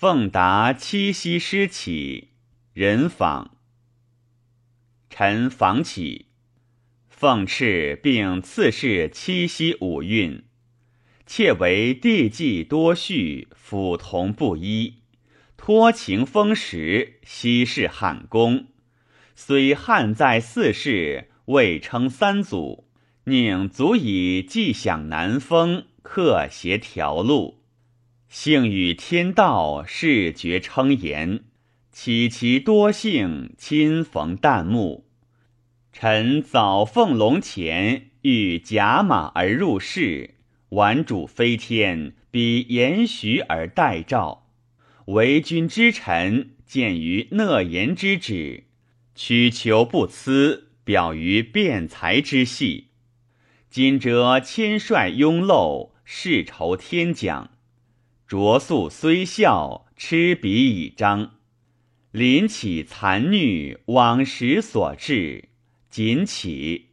奉达七夕诗起，人访。臣访起，奉敕并赐谥七夕五韵。妾为帝纪多序，辅同不一，托情风时，西氏汉宫。虽汉在四世，未称三祖，宁足以既享南风，克协条路。幸与天道，视觉称言，岂其多幸，亲逢旦暮。臣早奉龙前，欲甲马而入室，晚主飞天，比延徐而待诏。为君之臣，见于讷言之旨，曲求不辞，表于辩才之细。今则千帅拥漏，世仇天奖。着素虽孝，痴彼以彰。临起残虐，往时所至，谨起